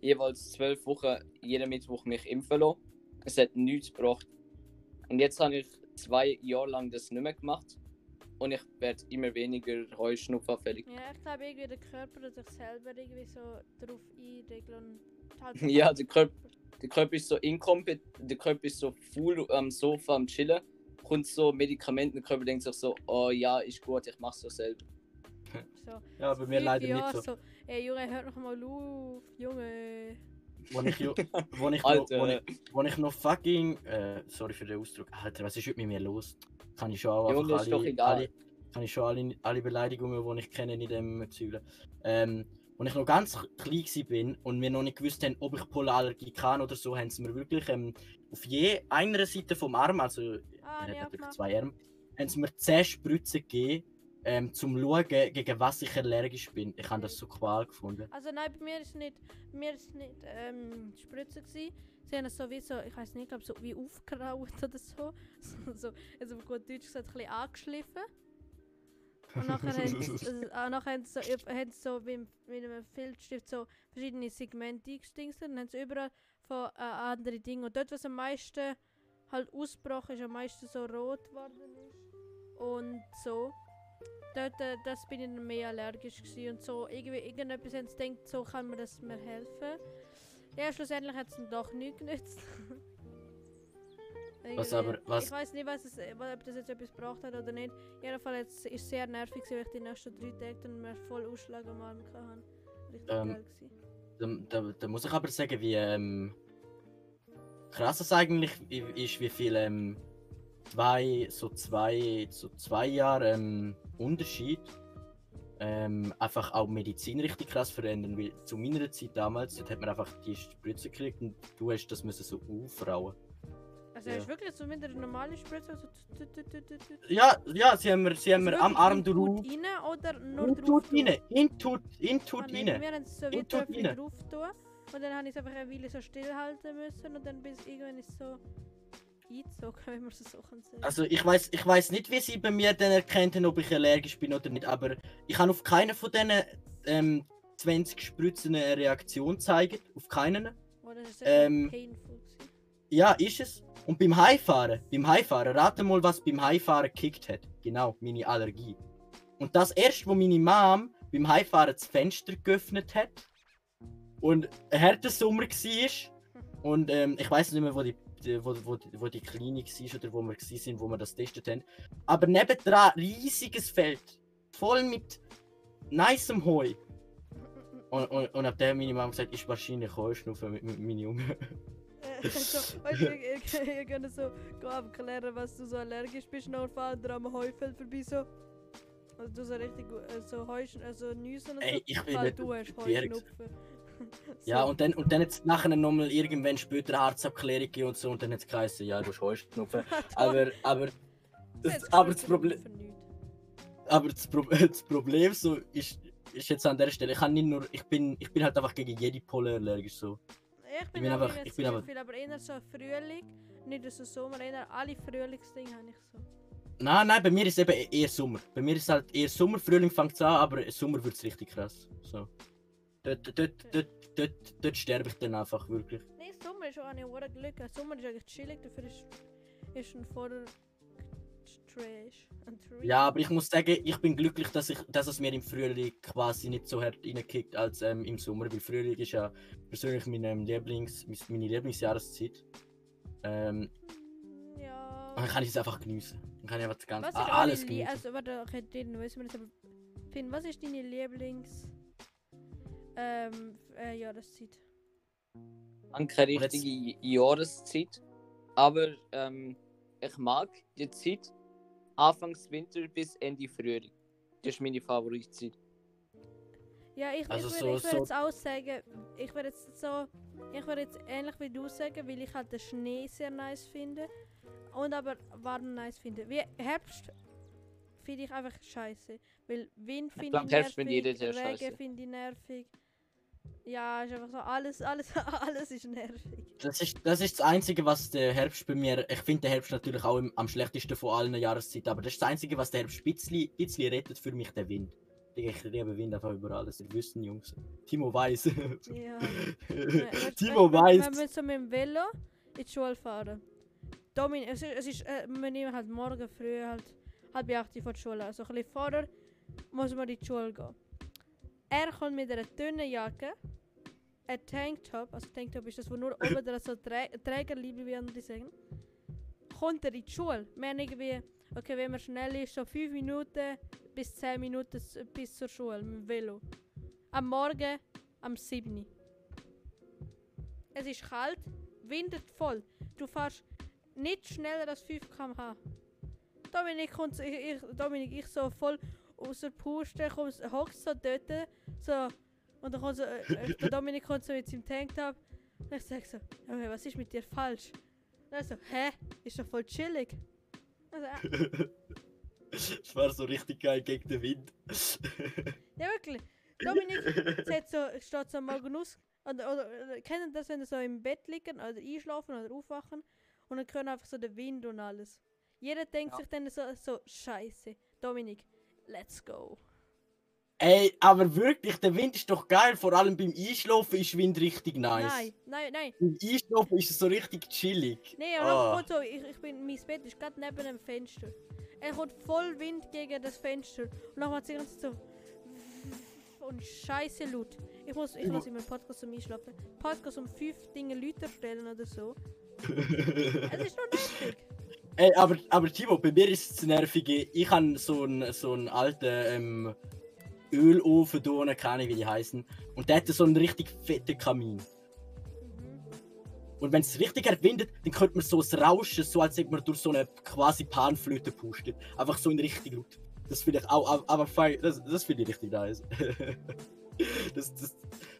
Jeweils zwölf Wochen jeden Mittwoch mich impfen lassen. Es hat nichts gebracht. Und jetzt habe ich zwei Jahre lang das nicht mehr gemacht. Und ich werde immer weniger Heuschnupfenfällig. Ja, ich glaube irgendwie der Körper tut sich selber irgendwie so darauf einregeln halt Ja, der Körper, der Körper ist so inkompetent, der Körper ist so full am Sofa am Chillen. Kommt so Medikamente, der Körper denkt sich so, oh ja, ist gut, ich mach's so selber. so. Ja, bei mir leider nicht so. Ey Junge, hört noch mal auf, Junge. Wo ich, wo ich, noch, wo ich, wo ich noch fucking. Äh, sorry für den Ausdruck. Alter, was ist heute mit mir los? Kann ich schon auch Junge, einfach ist doch alle, egal. alle, kann ich schon alle, alle Beleidigungen, die ich kenne, in dem zügeln. Ähm, als ich noch ganz klein bin und wir noch nicht gewusst haben, ob ich Polarallergie kann oder so, haben sie mir wirklich ähm, auf je einer Seite vom Arm, also Ah, er hat natürlich zwei Arme, haben sie mir 10 Spritzen gegeben, ähm, zum schauen, gegen was ich allergisch bin. Ich habe das so qual gefunden. Also nein, bei mir ist nicht, bei mir ist nicht ähm, Spritze gsi. Sie haben es so wie so, ich weiß nicht, ich glaube so wie aufgeraut oder so. so, so also auf gut Deutsch gesagt, ein bisschen angeschliffen. Und nachher haben sie, äh, nachher haben sie so, haben so wie mit einem Filzstift so verschiedene Segmente eingestinkt. Dann haben sie überall von äh, andere Dinge. Und dort, was am meisten halt ausgebrochen ist, am meisten so rot geworden ist. Und so. Dort, äh, das bin ich dann mehr allergisch gewesen und so. Irgendwie, irgendetwas haben sie gedacht, so kann mir das mir helfen. Ja, schlussendlich hat es dann doch nichts genützt. Was aber- was- Ich weiß nicht, was es, ob das jetzt etwas gebracht hat oder nicht. Jedenfalls ist es sehr nervig, weil ich die nächsten drei Tage dann mehr voll Ausschlag am Arm hatte. Richtig Ähm, geil gewesen. Da, da, da muss ich aber sagen, wie ähm, krass es eigentlich ist, wie viel ähm, zwei, so zwei, so zwei Jahre ähm, Unterschied ähm, einfach auch Medizin richtig krass verändern. Weil zu meiner Zeit damals, dort hat man einfach die Spritze gekriegt und du hast das müssen so aufrauen. Also hast du wirklich so mit einer normalen Spritze? Also tut, tut. Ja, ja, sie haben sie haben Also am Arm drauf. Tut rein oder nur In drauf? tut rein, in tut, in Ah, tut nein, rein. Wir haben es so wie In tut Töpfchen rein. drauf tun. Und dann habe ich es einfach eine Weile so stillhalten müssen und dann bis irgendwann ist es so eingezogen, wenn man es so kann sagen. Also ich weiß ich weiß nicht, wie sie bei mir dann erkennt haben, ob ich allergisch bin oder nicht, aber ich habe auf keinen von diesen ähm, 20 Spritzen eine Reaktion gezeigt. Auf keinen. oh, das ist sehr ähm, painful gewesen. Ja, ist es. Und beim Heimfahren, beim Heimfahren, rate mal, was beim Heimfahren gekickt hat. Genau, meine Allergie. Und das erst, wo meine Mom beim Heimfahren das Fenster geöffnet hat und ein harter Sommer war und ähm, ich weiß nicht mehr, wo die, wo, wo, wo die Klinik war oder wo wir sind, wo wir das testet haben. Aber nebendran riesiges Feld, voll mit nicem Heu. Und, und, und ab dem meine Mom gesagt, ist wahrscheinlich Heuschnupfen mit, mit meinen Jungen. Äh, so, weißt du, ihr, ihr, könnt so abklären, was du so allergisch bist, noch fahren wir am Heufeld vorbei so. Also du so richtig äh, so Heuschen, also Nüssen und Ey, so. ich bin du hast. Heuschnupfen. Ja, und dann, und dann jetzt nachher nochmal irgendwann später Arztabklärung gegeben und so und dann hat es geheißen, ja, du hast Heuschnupfen. aber, aber, das, aber, das Problem, aber das, Pro das Problem so ist, ist jetzt an der Stelle, ich kann nicht nur, ich bin, ich bin halt einfach gegen jede Pole allergisch so. Ich bin, bin auch einfach- nicht ich bin aber- viel, aber eher so Frühling, nicht so Sommer, eher alle Frühlingsdinge habe ich so. Nein, nein, bei mir ist eben eher Sommer. Bei mir ist halt eher Sommer, Frühling fängt es an, aber Sommer wird es richtig krass. So. Dort, dort, dort, dort, dort sterbe ich dann einfach wirklich. Nein, Sommer ist auch nicht Glück. Sommer ist eigentlich chillig, dafür ist, ist ein voller Trash. Ein Trash. Ja, aber ich muss sagen, ich bin glücklich, dass, ich, dass es mir im Frühling quasi nicht so hart reinkickt als ähm, im Sommer, weil Frühling ist ja persönlich meine, ähm, Lieblings, meine Lieblingsjahreszeit. Ähm, Ja. und dann kann ich es einfach geniessen. Dann kann ich einfach das ganze, Was ist a- alles Lie- geniessen. Also, warte, okay, den wissen wir jetzt aber. Finn, was ist deine Lieblings. Ähm, äh, Jahreszeit? keine Und jetzt- richtige Jahreszeit, aber ähm, ich mag die Zeit Anfangs Winter bis Ende Frühling. Das ist meine Favoritzeit. Ja, ich, Also ich so- würde ich würd so- jetzt auch sagen, ich würde jetzt so, ich würde jetzt ähnlich wie du sagen, weil ich halt den Schnee sehr nice finde und aber warm nice finde. Wie Herbst finde ich einfach scheiße, weil Wind finde ich Herbst nervig, finde jeder sehr Regen finde ich nervig. Ja, ist einfach so, alles, alles, alles ist nervig. Das ist, das ist das Einzige, was der Herbst bei mir. Ich finde den Herbst natürlich auch im, am schlechtesten von allen Jahreszeiten, aber das ist das Einzige, was der Herbst ein bisschen, bisschen rettet für mich, der Wind. Ich liebe Wind einfach über alles. Ihr wisst, Jungs. Timo weiß. Ja. Timo weiß. wir so mit dem Velo in die Schule fahren. Domin, es ist, es ist äh, wir nehmen halt morgen früh halt halb acht von der Schule. Also ein bisschen vorher muss man in die Schule gehen. Er kommt mit einer dünnen Jacke, ein Tanktop, also Tanktop ist das, wo nur oben dran so Trä Trägerliebe, wie andere sagen. Kommt er in die Schule. Wir haben irgendwie, okay, wenn man schnell ist, so 5 Minuten bis 10 Minuten bis zur Schule mit dem Velo. Am Morgen am 7. Uhr. Es ist kalt, windet voll. Du fährst nicht schneller als 5 km/h. Dominik kommt, ich, ich, Dominik, ich so voll aus der Puste, kommst, hockst so dort, so, und dann kommt so, äh, äh, der Dominik kommt so mit seinem Tanktop, und ich sag so, Junge, was ist mit dir falsch? Und er so, hä, ist doch voll chillig. Also, äh, Es war so richtig geil gegen den Wind. ja wirklich, Dominik sieht so, steht so morgen aus, oder, oder, oder kennen das, wenn sie so im Bett liegen, oder einschlafen oder aufwachen, und dann können einfach so der Wind und alles. Jeder denkt Ja. sich dann so, so, scheiße, Dominik, let's go. Ey, aber wirklich, der Wind ist doch geil. Vor allem beim Einschlafen ist Wind richtig nice. Nein, nein, nein. Beim Einschlafen ist es so richtig chillig. Nee, und Ah. so, ich, ich bin, mein Bett ist gerade neben dem Fenster. Er kommt voll Wind gegen das Fenster. Und dann macht es ganz so. Und scheiße laut. Ich muss, ich muss in meinem Podcast zum Einschlafen. Podcast um fünf Dinge Leute stellen oder so. Es ist noch nervig. Ey, aber, aber Timo, bei mir ist es das Nervige. Ich habe so einen so einen alten ähm, Ölofen unten, keine wie die heißen. Und der hat so einen richtig fetten Kamin. Und wenn es richtig erwindet, dann könnte man so ein Rauschen, so als hätte man durch so eine quasi Panflöte pustet. Einfach so in richtig laut. Das finde ich auch, aber- aber das, das finde ich richtig nice. das, das,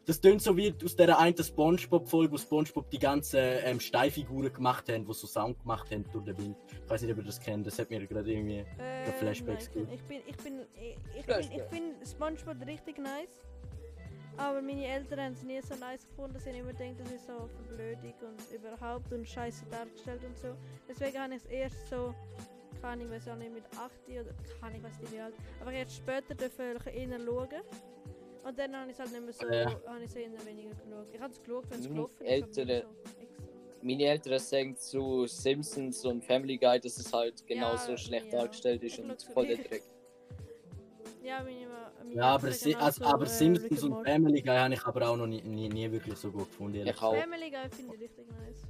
das tönt so wie aus der einen Spongebob-Folge, wo Spongebob die ganzen ähm, Steinfiguren gemacht haben, die so Sound gemacht haben durch den Wind. Ich weiß nicht, ob ihr das kennt, das hat mir gerade irgendwie. Äh, Flashbacks gut. ich bin, ich bin, ich, ich bin, ich finde Spongebob richtig nice. Aber meine Eltern haben es nie so nice gefunden. Sie haben immer gedacht, das ist so verblödig und überhaupt und scheiße dargestellt und so. Deswegen habe ich es erst so, kann ich weiß auch nicht, mit 8 oder kann ich weiß nicht wie alt. Aber jetzt später dürfen ich eher schauen. Und dann habe ich es halt nicht mehr so, Ja. habe ich es eher weniger geschaut. Ich habe es geschaut, wenn es Meine gelaufen ist. Ältere- so. Meine Eltern sagen zu Simpsons und Family Guy, dass es halt genauso Ja, schlecht ja. dargestellt ist Ich und voll der Dreck. Ja, meine, meine Ja, aber, Si- also, aber äh, Simpsons und. Family Guy habe ich aber auch noch nie, nie, nie wirklich so gut gefunden. ehrlich Ich auch. Family Guy finde ich richtig nice.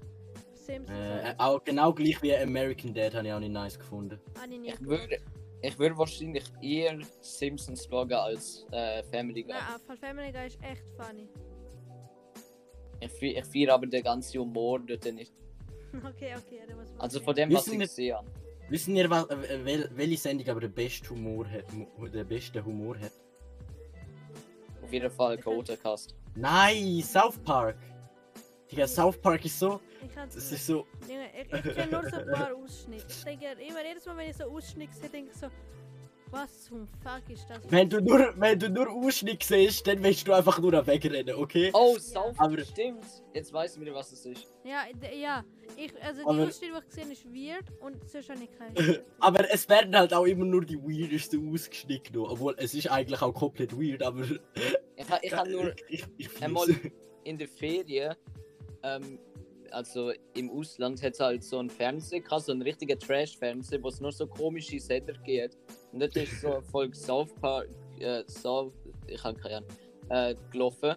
Simpsons Äh, auch. genau gleich wie American Dad habe ich auch nicht nice gefunden. Ich nie Ich würde, ich würde wahrscheinlich eher Simpsons schauen als äh, Family Guy. Nein, Fall Family Guy ist echt funny. Ich, ich feiere aber den ganzen Humor dort nicht. Okay, okay, dann muss man Also von dem, was Wissen ich sehe. Wissen ihr, was, äh, wel, welche Sendung aber den besten Humor hat? Den besten Humor hat? Auf jeden Fall Cast. Nein, South Park! Digga, South Park ist so. Ich kann's Das nicht. ist so. Junge, ich, ich kenne nur so ein paar Ausschnitte. Ich denke immer, jedes Mal, wenn ich so Ausschnitte sehe, denke ich so, Was zum Fuck ist das? Wenn du nur, wenn du nur Ausschnitt siehst, dann willst du einfach nur wegrennen, okay? Oh, South Aber- stimmt. Jetzt weiß ich wieder, was es ist. Ja, ja. Ich, also die Aber- Ausstellung, die ich gesehen habe, ist weird und sonst habe ich keine. Aber es werden halt auch immer nur die weirdesten ausgeschnitten, noch. obwohl es ist eigentlich auch komplett weird, aber Ich, ich habe nur ich, ich, ich einmal in der Ferien, ähm, also im Ausland, hat es halt so einen Fernseher gehabt, so einen richtigen Trash-Fernseher, wo es nur so komische Sender gibt. Und dort ist so eine Folge South Park, äh, South, ich habe keine Ahnung, äh, gelaufen.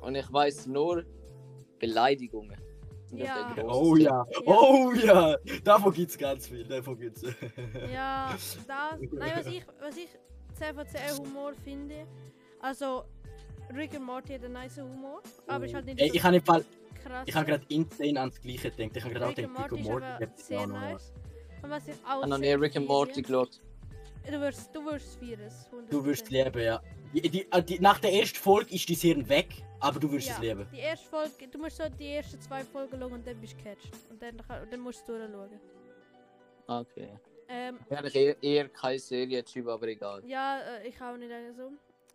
Und ich weiß nur Beleidigungen. Ja. Oh grosses ja, oh ja, davon gibt's ganz viel, davon gibt's. Ja, das. Nein, was ich, was ich 10 von 10 Humor finde. Also, Rick and Morty hat einen nice Humor, aber ist halt nicht Ey, so ich habe im Fall, krass. ich habe gerade insane ans gleiche gedacht. Ich habe gerade auch Rick and gedacht, Rick Morty und ist Morty gibt es nice. Und was ich Ich auch habe noch nie Rick and Morty geschaut. Du wirst, du wirst es Du wirst es 100%. leben, ja. Die, die, äh, die, nach der ersten Folge ist die Hirn weg, aber du wirst ja, es leben. Die erste Folge, du musst so die ersten zwei Folgen schauen und dann bist du gecatcht. Und dann, und dann musst du durchschauen. Okay. Ähm, Ja, ich eher, eher kein Serientyp, aber egal. ja, äh, ich auch nicht so.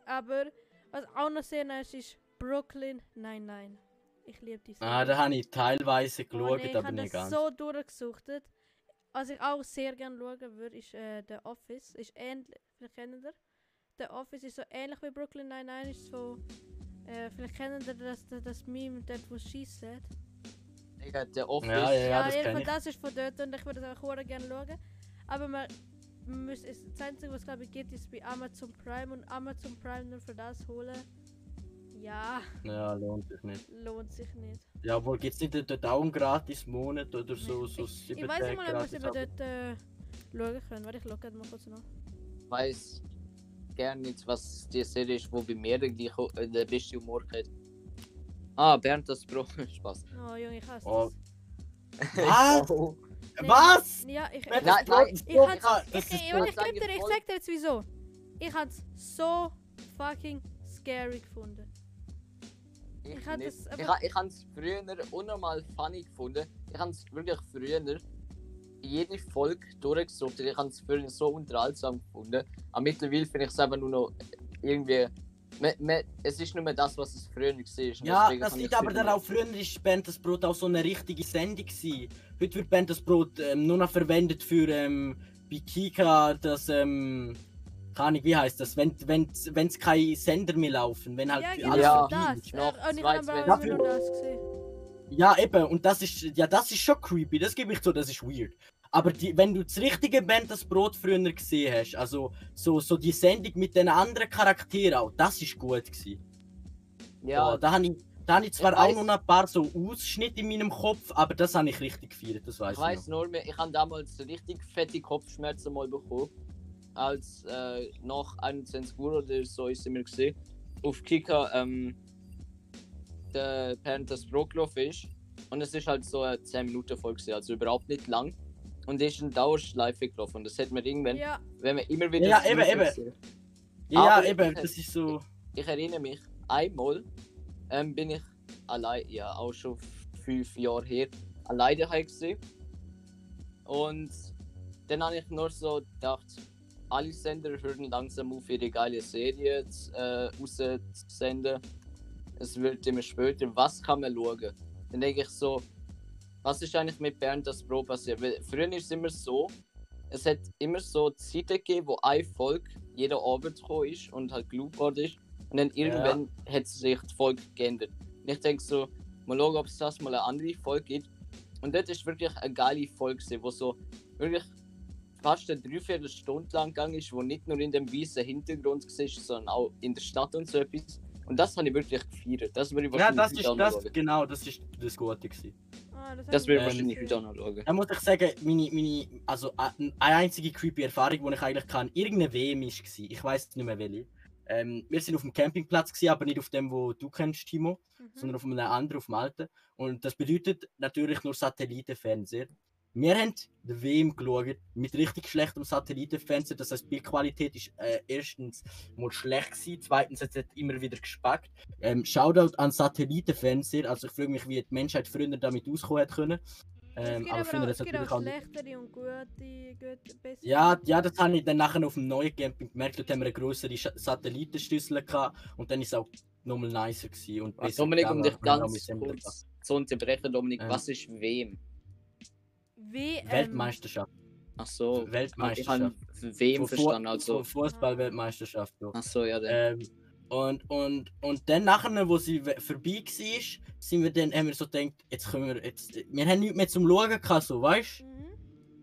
Aber was auch noch sehr nice ist, Brooklyn 99. Ich liebe die Serie. Ah, da habe ich teilweise Oh, geschaut, nee, ich aber habe nicht ganz. so durchgesuchtet. Was ich auch sehr gerne schauen würde, ist äh, The Office. Ist ähnlich, vielleicht kennt ihr. The Office ist so ähnlich wie Brooklyn Nine-Nine. Ist so, äh, vielleicht kennt ihr das, das, das Meme dort, wo She said. Digga, der Office. Ja, ja, ja, das ich. das ist von dort und ich würde das auch gerne schauen. Aber man, man muss, es- das Einzige, was glaube ich geht, ist bei Amazon Prime und Amazon Prime nur für das holen. Ja, Ja, lohnt sich nicht. lohnt sich nicht. Ja, obwohl gibt es nicht dort auch einen gratis Monat oder so, Nee, so ich, sieben ich weiß nicht mal, ob wir über dort äh, schauen können. Warte, ich schaue mal kurz nach. weiß gerne nicht, was die Serie ist, wo bei mir den, äh, den besten Humor hat. Ah, Bernd das Brot. Spaß. Oh Junge, ich hasse Oh. das. Was? Nee, Was? Ja, ich, ich, Nein, nein. ich, hab's- krass, ich, ich, ist ich, so- ich, geb dir, ich sag dir jetzt wieso. Ich hab's so fucking scary gefunden. Ich, Ich hab nicht. das aber- ich, ich habe es früher unnormal funny gefunden. Ich habe es wirklich früher jede Folge durchgesucht. Ich habe es früher so unterhaltsam gefunden. Aber mittlerweile finde ich es einfach nur noch irgendwie. Me, me, es ist nicht mehr das, was es früher war. Ja, das kann liegt aber darauf, früher ist Band das Brot auch so eine richtige Sendung gewesen. Heute wird Band das Brot ähm, nur noch verwendet für ähm, bei Kika, das ähm, keine Ahnung, wie heißt das, wenn wenn wenn's keine Sender mehr laufen, wenn halt ja, genau, alles Ja. das. ist. Äh, Noch ich zwei, zwei das gesehen. Ja, eben, und das ist ja das ist schon creepy, das gebe ich zu, das ist weird. Aber die, wenn du das richtige Band das Brot früher gesehen hast, also so, so die Sendung mit den anderen Charakteren auch, das ist gut gewesen. Ja, Ja, da habe ich, da hab ich zwar Ich auch noch ein paar so Ausschnitte in meinem Kopf, aber das habe ich richtig gefeiert, das weiß Ich ich, weiß nur mehr, ich habe damals richtig fette Kopfschmerzen mal bekommen. Als äh, nach 21 Uhr oder so ist mir gesehen. Auf Kika ähm, der Panthers Pro gelaufen ist. Und es ist halt so eine 10 Minuten Folge, also überhaupt nicht lang. Und es ist ein Dauerschleife gelaufen. Und das hat mir irgendwann, Ja, wenn man immer wieder. Ja, eben, eben. Ja, Aber eben, ich- das ist so. Ich erinnere mich, einmal ähm, bin ich allein, ja auch schon fünf Jahre her, alleine daheim gewesen. Und dann habe ich nur so gedacht, alle Sender hören langsam auf, ihre geile Serie äh, rauszusenden. Es wird immer später, was kann man schauen? Dann denke ich so, was ist eigentlich mit Bernd das Pro passiert? Weil früher ist es immer so, es hat immer so Zeiten gegeben, wo eine Folge jeder Abend gekommen ist und halt gelobt worden ist. Und dann irgendwann hat sich die Folge geändert. Und ich denke so, mal schauen, ob es das mal eine andere Folge gibt. Und das ist wirklich eine geile Folge, wo so wirklich fast eine Dreiviertelstunde lang gegangen ist, wo nicht nur in dem weißen Hintergrund war, sondern auch in der Stadt und so etwas. Und das habe ich wirklich gefeiert. Das würde ich Ja, wahrscheinlich das heute ist das, genau, das ist das Gute gewesen. ah, das, Das würde ich wahrscheinlich heute gesehen. auch noch schauen. Da muss ich sagen, meine, meine, also eine einzige creepy Erfahrung, die ich eigentlich kann, irgendeine WM war. Ich weiß nicht mehr welche. Ähm, wir sind auf dem Campingplatz, gewesen, aber nicht auf dem, wo du kennst, Timo, sondern Mhm. auf einem anderen, auf dem alten. Und das bedeutet natürlich nur Satellitenfernseher. Wir haben die WM geschaut mit richtig schlechtem Satellitenfernseher. Das heißt, die Bildqualität ist äh, erstens mal schlecht gewesen, zweitens hat es immer wieder gespackt. Ähm, Shoutout an Satellitenfernseher. Also ich frage mich, wie die Menschheit früher damit auskommen hat können. Ähm, aber das es gibt auch natürlich auch. schlechtere und gute, gute bessere. Ja, ja, das habe ich dann nachher auf dem neuen Camping gemerkt. Dort haben wir eine größere Sch- Satellitenschüssel gehabt und dann ist es auch nochmal nicer gewesen. Und besser Dominik, um dich ganz kurz zu unterbrechen, Dominik, Ähm. was ist wem? Ähm, Weltmeisterschaft. Ach so, ich habe Weltmeisterschaft. wem Von verstanden, also. Fußball-Weltmeisterschaft. ja. Ach so, ja, dann. Ähm, und, und, und dann nachher, wo sie vorbei war, sind wir dann, haben wir so gedacht, jetzt können wir, jetzt, wir haben nichts mehr zum Schauen gehabt, so, weißt du? Mhm.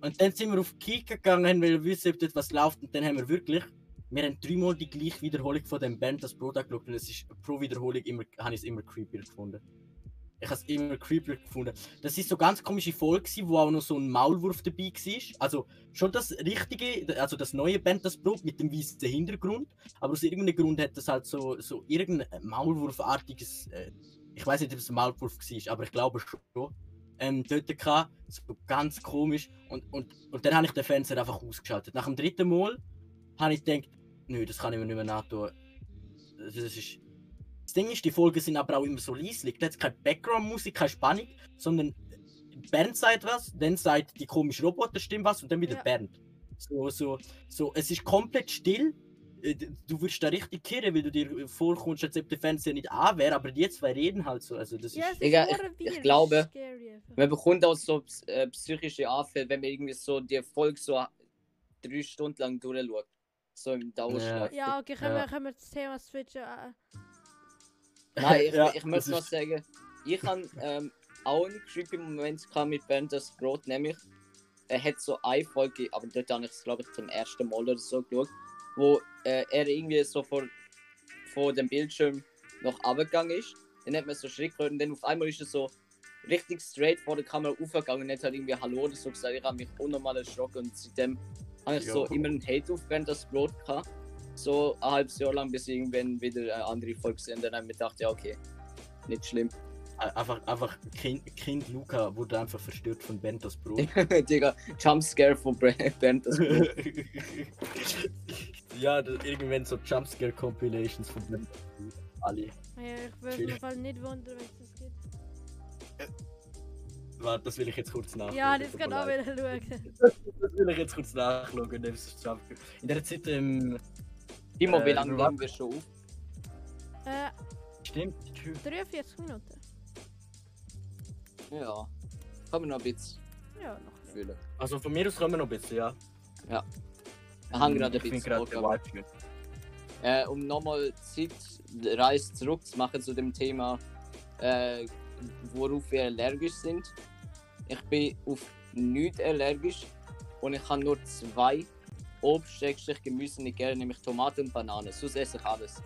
Und dann sind wir auf Kika gegangen, haben wir wissen, ob dort was läuft. Und dann haben wir wirklich, wir haben dreimal die gleiche Wiederholung von dem Band, das Product geschaut. Und es ist pro Wiederholung immer, habe ich es immer creepier gefunden. Ich habe es immer creepier gefunden. Das ist so ganz komische Folge, wo auch noch so ein Maulwurf dabei war. Also schon das richtige, also das neue Band, das Brot mit dem weißen Hintergrund. Aber aus irgendeinem Grund hat das halt so, so irgendein Maulwurfartiges, äh, ich weiß nicht, ob es ein Maulwurf war, aber ich glaube schon. Ähm, dort gehabt, so ganz komisch. Und, und, und dann habe ich den Fernseher einfach ausgeschaltet. Nach dem dritten Mal habe ich gedacht, nö, das kann ich mir nicht mehr nachtun. Das ist. Das Ding ist, die Folgen sind aber auch immer so leislich. Da hat keine Background-Musik, keine Spannung, sondern Bernd sagt was, dann sagt die komische Roboterstimme was und dann wieder Ja. Bernd. So, so, so, es ist komplett still. Äh, Du würdest da richtig kirren, weil du dir vorkommst, als ob der Fernseher nicht an wäre, aber die zwei reden halt so. Also das Ja, ist, Digga, ich- ich glaube. Man bekommt auch so äh, psychische Anfälle, wenn man irgendwie so die Folge so drei Stunden lang durchschaut. So im Dauerschlaf. Ja, okay, können, Ja. Wir, können wir das Thema switchen? Nein, ich, Ja, ich möchte noch ist- sagen, ich habe ähm, auch einen creepy Moment mit Bernd das Brot, nämlich er hat so eine Folge, aber dort habe ich es glaube ich zum ersten Mal oder so geschaut, wo äh, er irgendwie so vor, vor dem Bildschirm noch abgegangen ist. Dann hat man so Schritt gehört und dann auf einmal ist er so richtig straight vor der Kamera aufgegangen und hat halt irgendwie Hallo oder so gesagt. Ich habe mich unnormal erschrocken und seitdem habe ich so Ja. immer einen Hate auf Bernd das Brot gehabt. So ein halbes Jahr lang, bis irgendwann wieder eine andere Folge gesehen habe. Dann habe ich gedacht, ja, okay, nicht schlimm. einfach, einfach kind, kind Luca wurde einfach verstört von Bernd das Brot. Digga, Jumpscare von das Brot. ja, das, irgendwann so Jumpscare-Compilations von Bernd das Brot. Alle. ja, ich würde mich Fall nicht wundern, wenn es das gibt. Warte, das will ich jetzt kurz nachschauen. Ja, das kann auch wieder schauen. Das will ich jetzt kurz nachschauen. In der Zeit, ähm, Timo, wie Äh, lange warte. nehmen wir schon auf? Äh, stimmt, tschüss. 43 Minuten. Ja. Kann man noch ein bisschen Ja, noch. fühlen. Also von mir aus kommen wir noch ein bisschen, ja. Ich habe gerade ein Ich bin bisschen gerade äh, Um nochmal Zeitreise zurückzumachen zu dem Thema, äh, worauf wir allergisch sind. Ich bin auf nichts allergisch und ich habe nur zwei Obst, Schrägstrich, Gemüse nicht gerne, nämlich Tomaten und Bananen. Sonst esse ich alles.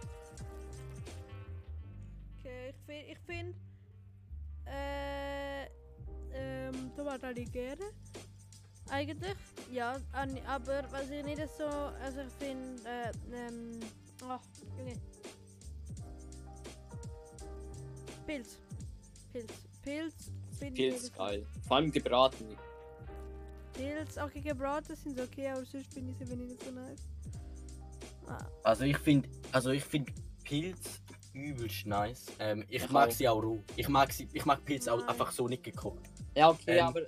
Okay, ich finde, ich find, äh, ähm, Tomaten ich gerne. Eigentlich, ja, aber was ich nicht so, also ich finde, äh, ähm, ach, Junge. Pilz. Pilz. Pilz finde ich Pilz nicht geil. Vor allem gebraten. Pilz, auch gebraten sind sie okay, aber sonst finde ich sie nicht so nice. Ah, Also ich finde, also ich finde Pilz übelst nice. Ähm, ich Ich mag auch. sie auch roh. Ich mag sie, ich mag Pilz auch einfach so nicht gekocht. Ja, okay, Ähm. aber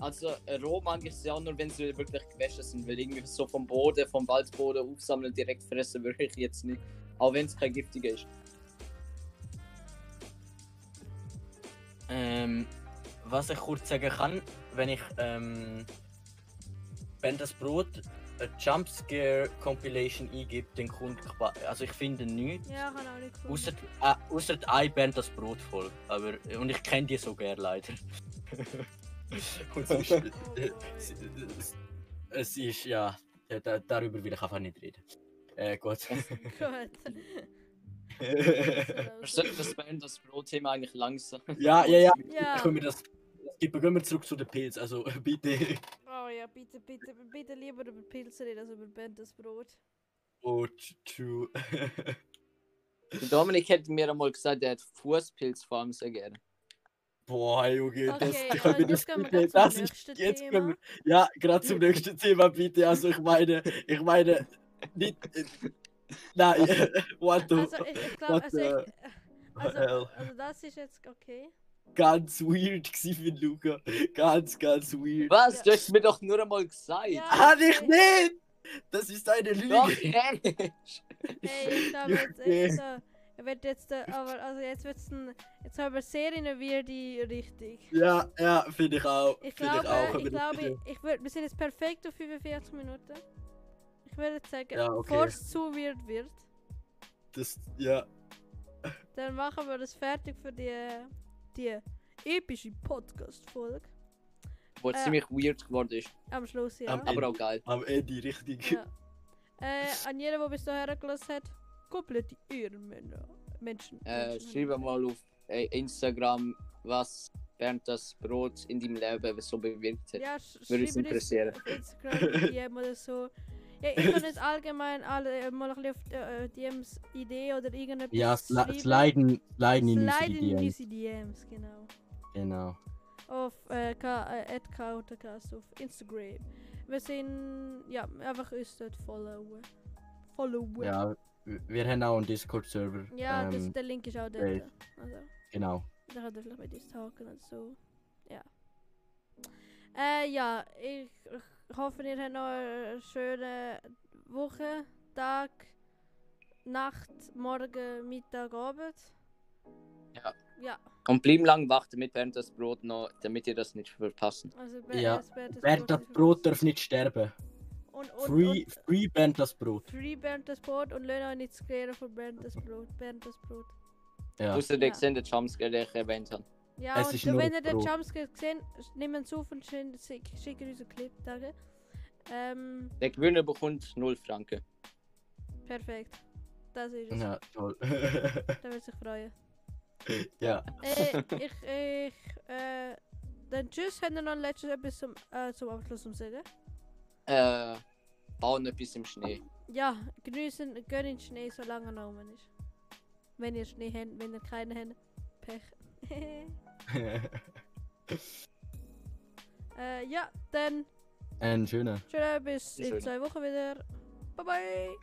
also äh, roh mag ich sie auch nur, wenn sie wirklich gewaschen sind, weil irgendwie so vom Boden, vom Waldboden aufsammeln, direkt fressen würde ich jetzt nicht. Auch wenn es kein giftiger ist. Ähm, was ich kurz sagen kann, wenn ich ähm, wenn das Brot eine Jumpscare Compilation eingibt, dann kommt also ich finde nichts. ja, kann auch nicht. Außer, äh, außer ein Band das Brot voll. Aber, und ich kenne die so gern leider. und sonst, Oh, äh, es, es, es ist, ja, äh, da, darüber will ich einfach nicht reden. Äh, gut. Gut. Wir sollten das Band das Brot-Thema eigentlich langsam. ja, ja, ja. Ja. Können wir das, gehen wir zurück zu den Pilz. Also bitte. Oh ja, bitte, bitte, bitte lieber über Pilze reden als über Bentes Brot. Oh, true. Dominik hätte mir einmal gesagt, er hat Fußpilz vor allem sehr gerne. Boah, Junge, das, Okay, mir das jetzt gehen wir bitte- grad das zum ist nächsten jetzt Thema. können wir, Ja, gerade zum nächsten Thema bitte. Also ich meine, ich meine, nicht. Nein, what the, Also ich, ich glaube, what also, the ich, also, hell? also das ist jetzt okay. Ganz weird für Luca. Ganz, ganz weird. Was? Ja. Du hast mir doch nur einmal gesagt. Ja. Hab ich nicht! Das ist eine Doch, Lüge. ehrlich. Hey, ich glaube jetzt echt so. Er wird jetzt, äh, aber also jetzt wird's ein, jetzt haben wir sehr in eine weirde Richtung. Ja, ja, finde ich auch. Ich Finde glaube, auch. ich, aber das- glaube, ich würde, wir sind jetzt perfekt auf 45 Minuten. Ich würde jetzt sagen, Ja, okay. bevor es zu weird wird, Das, ja. dann machen wir das fertig für die, die epische Podcast-Folge. Wo Äh. ziemlich weird geworden ist. Am Schluss, ja. Am Aber auch geil. Am Ende richtig. ja. Äh, an jeden, der bis dahin gelassen hat, komplette Ehrenmänner. Menschen. Äh, Menschen. schreib mal auf äh, Instagram, was Bernd das Brot in deinem Leben so bewirkt hat. Ja, sch Würde uns interessieren. Auf Instagram, DM oder so. Ja, ich kann nicht allgemein alle äh, mal auf äh, DMs Idee oder irgendetwas Ja, sli sliden, sliden in unsere DMs. DMs, genau. Genau. Auf äh, äh, Kautercast auf Instagram. Wir sind, ja, einfach uns dort followen. Followen. Ja, wir haben auch einen Discord-Server. Ja, das, ähm, der Link ist auch dort. Also, Genau. da könnt ihr vielleicht mit uns talken und so. Ja. Äh, ja, ich, ich hoffe, ihr habt noch eine schöne Woche, Tag, Nacht, Morgen, Mittag, Abend. Ja. Ja, Und bleib lang wach, damit Bernd das Brot noch, damit ihr das nicht verpassen. also Ber- Ja, das Bernd das Bernd, das Brot darf nicht sterben. Und, und, Free, und, free Bernd das Brot. Free Bernd das Brot und lernen auch nicht zu klären von Bernd das Brot. Bernd das Brot. Ja. Außer Ja. der gesehen, Jumpscare, den ich erwähnt habe. Ja, Es und wenn ihr den. Jumpscare gesehen nehmen auf und schicken schicken uns einen Clip. Danke. Ähm, Der Gewinner bekommt 0 Franken. perfekt. Das ist es. Ja, toll. Da wird sich freuen. ja. äh, ich, ich, äh, dann tschüss, haben wir noch ein letztes etwas zum, äh, zum Abschluss zu sagen? Äh, bauen etwas im Schnee. Ja, genießen, gönnen Schnee, solange er noch ist. Wenn ihr Schnee habt, wenn ihr keinen habt, Pech. äh, ja, dann Ein schöner. tschüss, bis in zwei Wochen wieder. Bye bye.